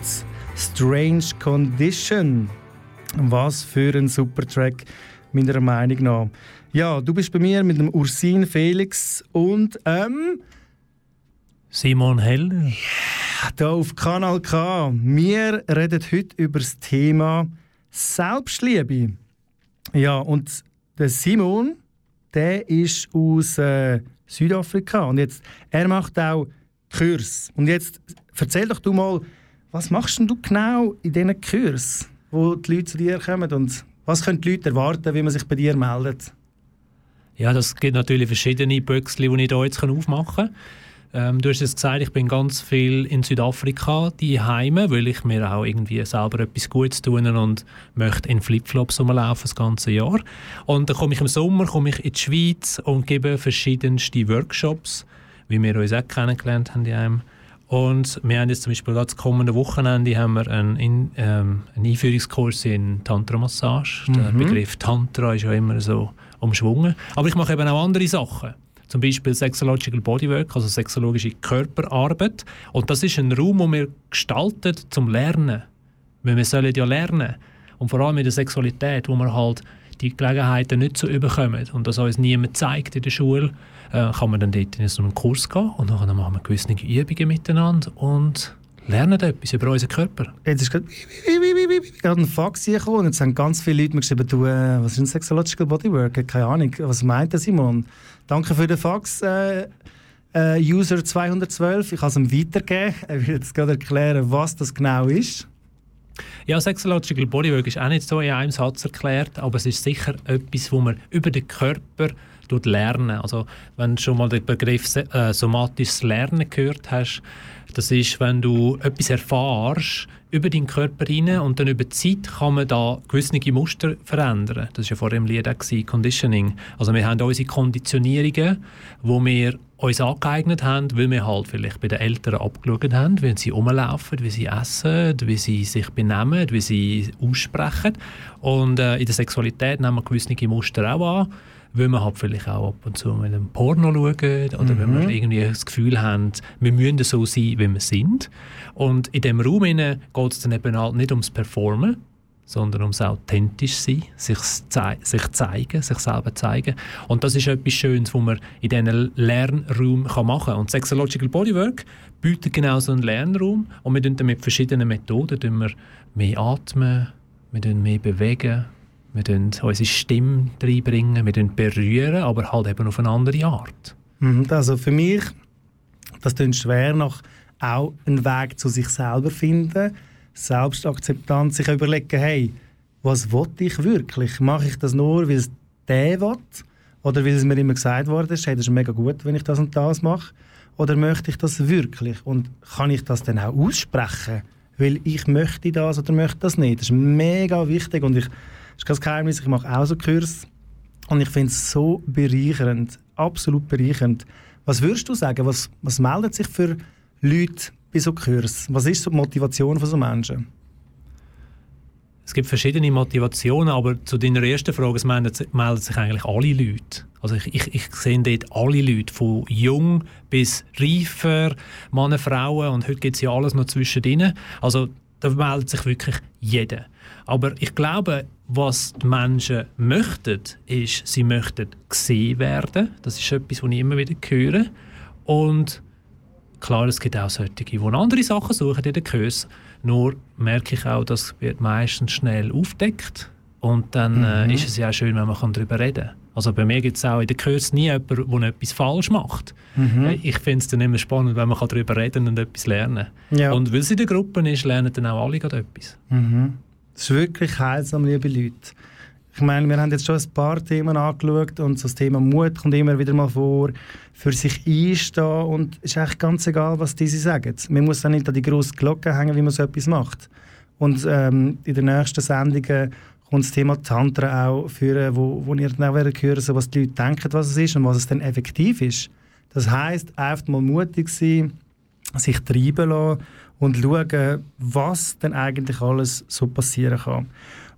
Strange Condition. Was für ein super Track, meiner Meinung nach. Ja, du bist bei mir mit dem Ursin Felix und ähm, Simon Heller. hier auf Kanal K. Wir reden heute über das Thema Selbstliebe. Ja, und der Simon, der ist aus äh, Südafrika und jetzt, er macht auch Kurs. Und jetzt erzähl doch du mal, was machst denn du genau in diesen Kurs, wo die Leute zu dir kommen und was können die Leute erwarten, wie man sich bei dir meldet? Ja, das gibt natürlich verschiedene Büchse, die ich hier jetzt aufmachen kann. Ähm, du hast es gesagt, ich bin ganz viel in Südafrika die Heime, weil ich mir auch irgendwie selber etwas Gutes tun und möchte in Flipflops rumlaufen das ganze Jahr. Und dann komme ich im Sommer komme ich in die Schweiz und gebe verschiedenste Workshops, wie wir uns auch kennengelernt haben die Heim. Und wir haben jetzt zum Beispiel das kommende Wochenende haben wir einen, in, ähm, einen Einführungskurs in Tantra-Massage. Der Mhm. Begriff Tantra ist ja immer so umschwungen. Aber ich mache eben auch andere Sachen. Zum Beispiel Sexological Bodywork, also sexologische Körperarbeit. Und das ist ein Raum, den wir gestalten zum Lernen. Weil wir sollen ja lernen. Und vor allem in der Sexualität, wo wir halt die Gelegenheiten nicht so überkommen und das uns niemand zeigt in der Schule, äh, kann man dann dort in so einen Kurs gehen und dann machen wir gewisse Übungen miteinander und lernen etwas über unseren Körper. Jetzt ist gerade gerade ein Fax gekommen und jetzt haben ganz viele Leute mir geschrieben, du, äh, was ist ein Sexological Bodywork? Keine Ahnung, was meint der Simon? Danke für den Fax, äh, äh, User 212. Ich kann es ihm weitergeben. <laughs> Er will jetzt gerade erklären, was das genau ist. Ja, Sexological Bodywork ist auch nicht so in einem Satz erklärt, aber es ist sicher etwas, wo man über den Körper lernen. Also wenn du schon mal den Begriff äh, somatisches Lernen gehört hast, das ist, wenn du etwas erfährst über deinen Körper rein und dann über die Zeit kann man da gewisse Muster verändern. Das war ja vor dem Lied auch gewesen, Conditioning. Also wir haben unsere Konditionierungen, wo wir uns angeeignet haben, weil wir halt vielleicht bei den Eltern abgeschaut haben, wie sie rumlaufen, wie sie essen, wie sie sich benehmen, wie sie aussprechen. Und äh, in der Sexualität nehmen wir gewisse Muster auch an, weil wir halt vielleicht auch ab und zu mit einem Porno schauen oder wenn Mhm. wir irgendwie das Gefühl haben, wir müssen so sein, wie wir sind. Und in diesem Raum geht es dann eben halt nicht ums Performen, sondern ums authentisch sein, sich, zei sich zeigen, sich selber zeigen. Und das ist etwas Schönes, was man in diesen Lernraum kann machen kann. Und Sexological Bodywork bietet genau so einen Lernraum und wir tun dann mit verschiedenen Methoden tun wir mehr atmen, wir tun mehr bewegen, wir tun unsere Stimme reinbringen, wir berühren, aber halt eben auf eine andere Art. Mhm, Also für mich, das klingt schwer nach auch einen Weg zu sich selber finden, Selbstakzeptanz, sich überlegen, hey, was will ich wirklich? Mache ich das nur, weil es der will? Oder weil es mir immer gesagt ist, hey, das ist mega gut, wenn ich das und das mache? Oder möchte ich das wirklich? Und kann ich das dann auch aussprechen? Weil ich möchte das oder möchte das nicht. Das ist mega wichtig und ich, ist kein Geheimnis, ich mache auch so Kurs und ich finde es so bereichernd, absolut bereichernd. Was würdest du sagen, was, was meldet sich für Leute bei so Kurs? Was ist so die Motivation von so Menschen? Es gibt verschiedene Motivationen, aber zu deiner ersten Frage, es melden sich eigentlich alle Leute. Also ich, ich, ich sehe dort alle Leute, von jung bis reifer, Männer, Frauen und heute gibt es ja alles noch zwischendrin. Also da meldet sich wirklich jeder. Aber ich glaube, was die Menschen möchten, ist, sie möchten gesehen werden. Das ist etwas, was ich immer wieder höre. Und Klar, es gibt auch solche, die andere Sachen suchen in den Kurs. Nur merke ich auch, das wird meistens schnell aufdeckt. Und dann Mhm. äh, ist es ja auch schön, wenn man darüber reden kann. Also bei mir gibt es auch in den Kurs nie jemanden, der etwas falsch macht. Mhm. Äh, Ich finde es dann immer spannend, wenn man darüber reden und etwas lernen kann. Ja. Und weil es in der Gruppe ist, lernen dann auch alle etwas. Mhm. Das ist wirklich heilsam, liebe Leute. Ich meine, wir haben jetzt schon ein paar Themen angeschaut und so das Thema Mut kommt immer wieder mal vor, für sich einstehen und es ist eigentlich ganz egal, was diese sagen. Man muss dann nicht an die grosse Glocke hängen, wie man so etwas macht. Und ähm, in den nächsten Sendungen kommt das Thema Tantra auch führen, wo, wo ihr dann auch werdet hören, so was die Leute denken, was es ist und was es dann effektiv ist. Das heisst, einfach mal mutig sein, sich treiben lassen und schauen, was denn eigentlich alles so passieren kann.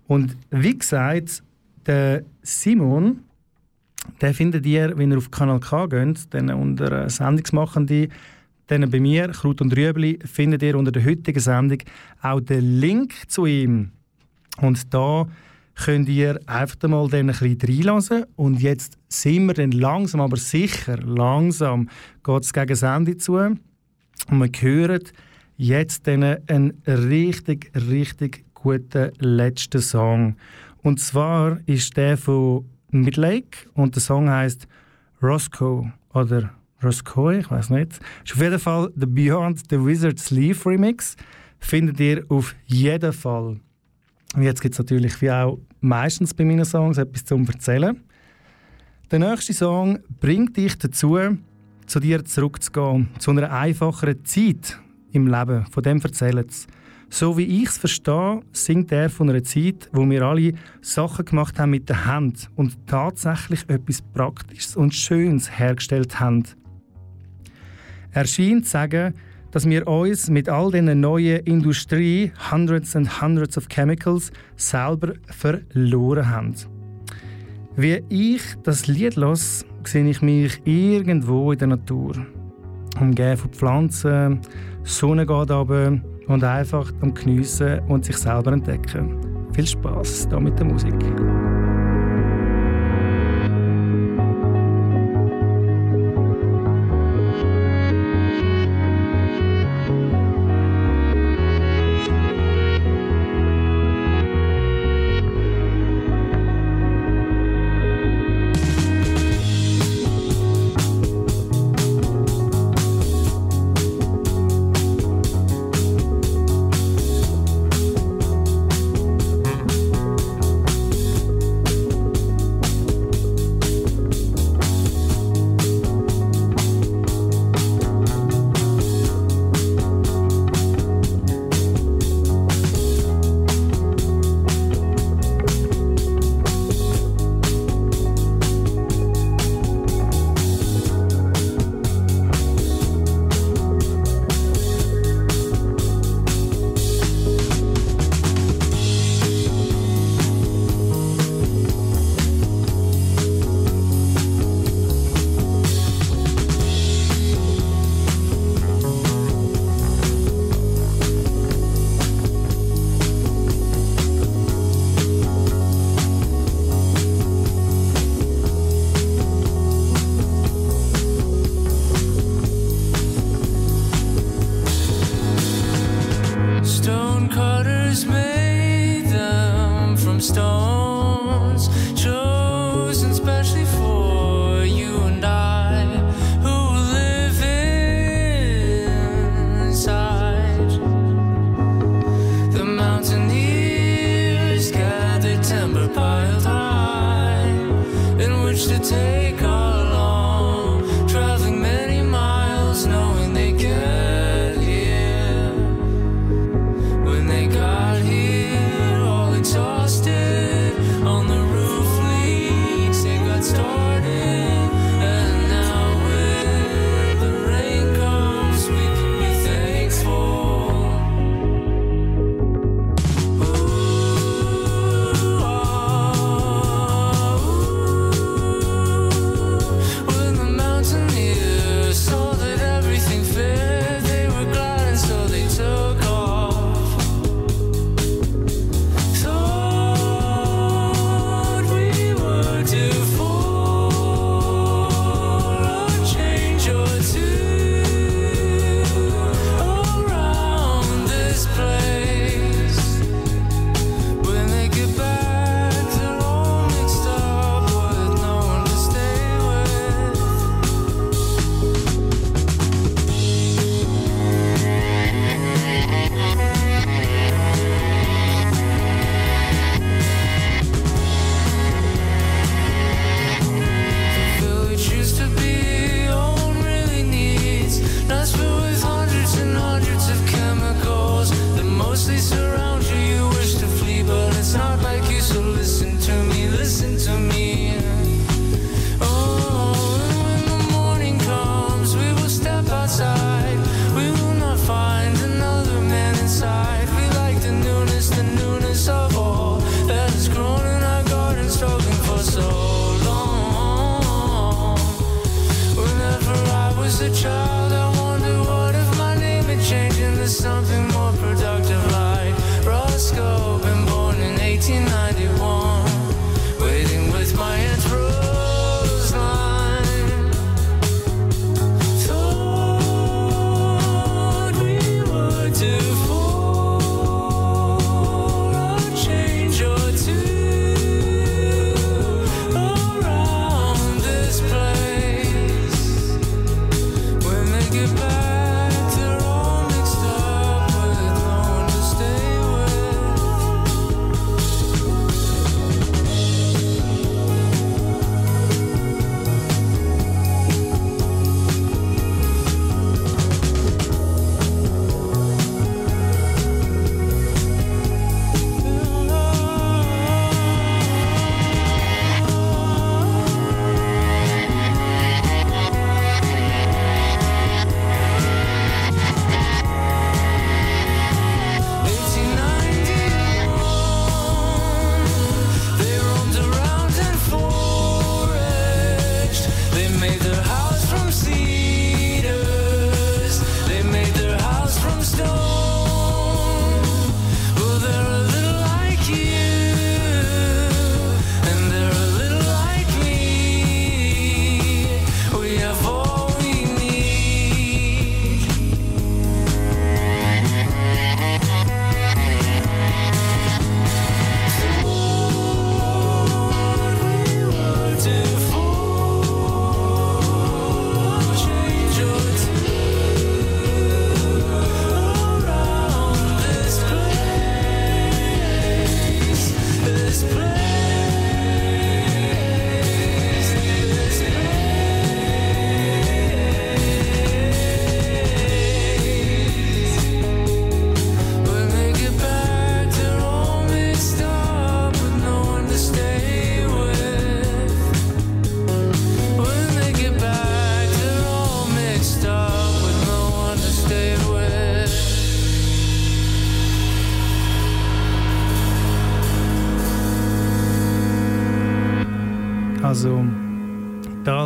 Und wie gesagt, der Simon, Den findet ihr, wenn ihr auf Kanal K geht, dann unter äh, Sendungsmachende, dann bei mir, Kraut und Rüebli, findet ihr unter der heutigen Sendung auch den Link zu ihm. Und da könnt ihr einfach mal dann ein bisschen reinlassen. Und jetzt sind wir dann langsam, aber sicher, langsam geht es gegen Ende zu. Und wir hören jetzt einen richtig, richtig guten letzten Song. Und zwar ist der von Midlake und der Song heißt Roscoe oder Roscoe, ich weiß nicht. Ist auf jeden Fall der Beyond the Wizard's Leaf Remix. Findet ihr auf jeden Fall. Und jetzt gibt es natürlich wie auch meistens bei meinen Songs etwas zum Erzählen. Der nächste Song bringt dich dazu, zu dir zurückzugehen, zu einer einfacheren Zeit im Leben. Von dem erzählt es. So wie ich es verstehe, singt er von einer Zeit, wo wir alle Sachen gemacht haben mit der Hand und tatsächlich etwas Praktisches und Schönes hergestellt haben. Er scheint zu sagen, dass wir uns mit all diesen neuen Industrie, Hundreds and Hundreds of Chemicals, selber verloren haben. Wie ich das Lied los, sehe ich mich irgendwo in der Natur. Umgeben von Pflanzen, Sonne geht runter und einfach am Geniessen und sich selber entdecken. Viel Spaß da mit der Musik.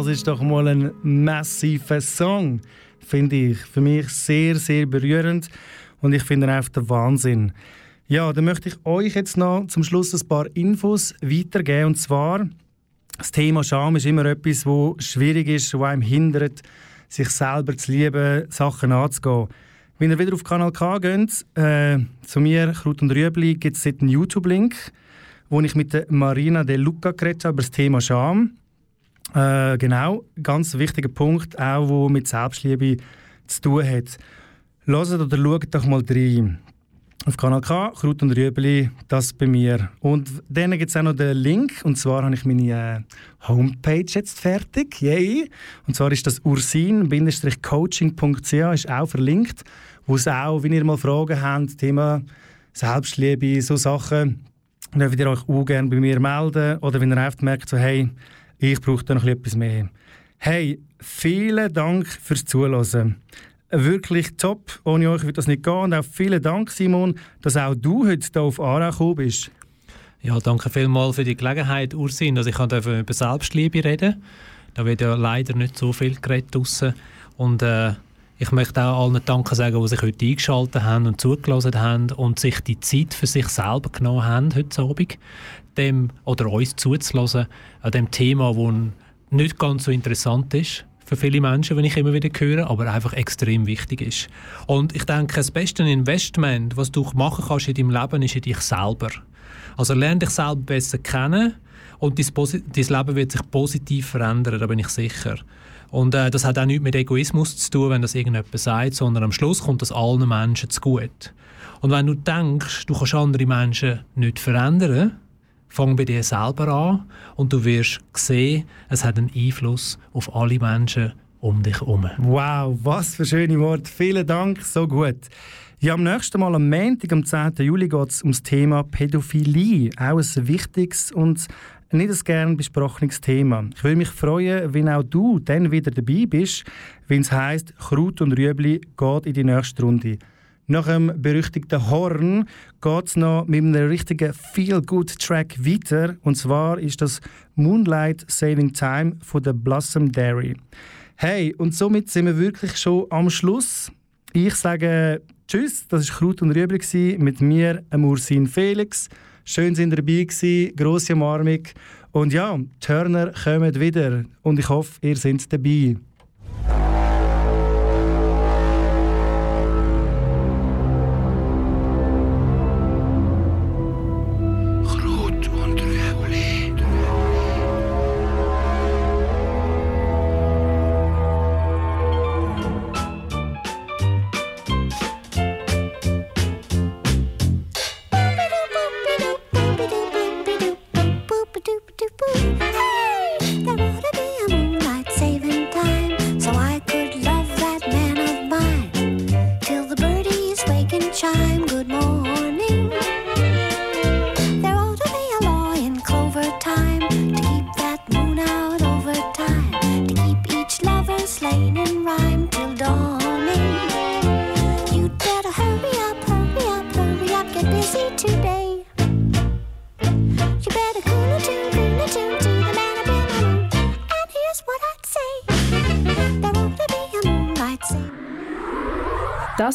Das ist doch mal ein massiver Song, finde ich. Für mich sehr, sehr berührend und ich finde ihn einfach der Wahnsinn. Ja, dann möchte ich euch jetzt noch zum Schluss ein paar Infos weitergeben. Und zwar, das Thema Scham ist immer etwas, wo schwierig ist, wo einem hindert, sich selber zu lieben, Sachen anzugehen. Wenn ihr wieder auf Kanal K geht, äh, zu mir, Kraut und Rüebli, gibt es einen YouTube-Link, wo ich mit Marina De Luca geredet habe über das Thema Scham. Äh, genau, ganz wichtiger Punkt, auch wo mit Selbstliebe zu tun hat. Hört oder schaut doch mal rein. Auf Kanal K, Kraut und Rüebli, das bei mir. Und dann gibt es auch noch den Link, und zwar habe ich meine äh, Homepage jetzt fertig. Yay! Und zwar ist das ursin-coaching.ch, ist auch verlinkt, wo es auch, wenn ihr mal Fragen habt, Thema Selbstliebe, so Sachen, dürft ihr euch auch gerne bei mir melden. Oder wenn ihr einfach merkt, so, hey, ich brauche da noch etwas mehr. Hey, vielen Dank fürs Zuhören. Wirklich top. Ohne euch würde das nicht gehen. Und auch vielen Dank, Simon, dass auch du heute hier auf Aarau gekommen bist. Ja, danke vielmals für die Gelegenheit, Ursin, dass ich über Selbstliebe reden Da wird ja leider nicht so viel geredet draussen. Und äh, ich möchte auch allen Danke sagen, die sich heute eingeschaltet haben und zugelassen haben und sich die Zeit für sich selber genommen haben heute Abend, dem, oder uns zuzulassen, an dem Thema, das nicht ganz so interessant ist für viele Menschen, wenn ich immer wieder höre, aber einfach extrem wichtig ist. Und ich denke, das beste Investment, was du machen kannst in deinem Leben, ist in dich selber. Also lerne dich selber besser kennen und dein, Leben wird sich positiv verändern, da bin ich sicher. Und äh, das hat auch nichts mit Egoismus zu tun, wenn das irgendjemand sagt, sondern am Schluss kommt das allen Menschen zu gut. Und wenn du denkst, du kannst andere Menschen nicht verändern, fang bei dir selber an und du wirst sehen, es hat einen Einfluss auf alle Menschen um dich herum. Wow, was für schöne Worte. Vielen Dank, so gut. Ja, am nächsten Mal, am Montag, am 10. Juli, geht es um das Thema Pädophilie. Auch ein wichtiges und nicht ein gern besprochenes Thema. Ich würde mich freuen, wenn auch du dann wieder dabei bist, wenn es heisst, Kraut und Rüebli geht in die nächste Runde. Nach dem berüchtigten Horn geht es noch mit einem richtigen Feel-Good-Track weiter. Und zwar ist das Moonlight Saving Time von der Blossom Dairy. Hey, und somit sind wir wirklich schon am Schluss. Ich sage Tschüss, das war Kraut und Rüebli mit mir, dem Ursin Felix. Schön sind ihr dabei gewesen, grosse Umarmung. Und ja, die Turner kommen wieder und ich hoffe, ihr seid dabei.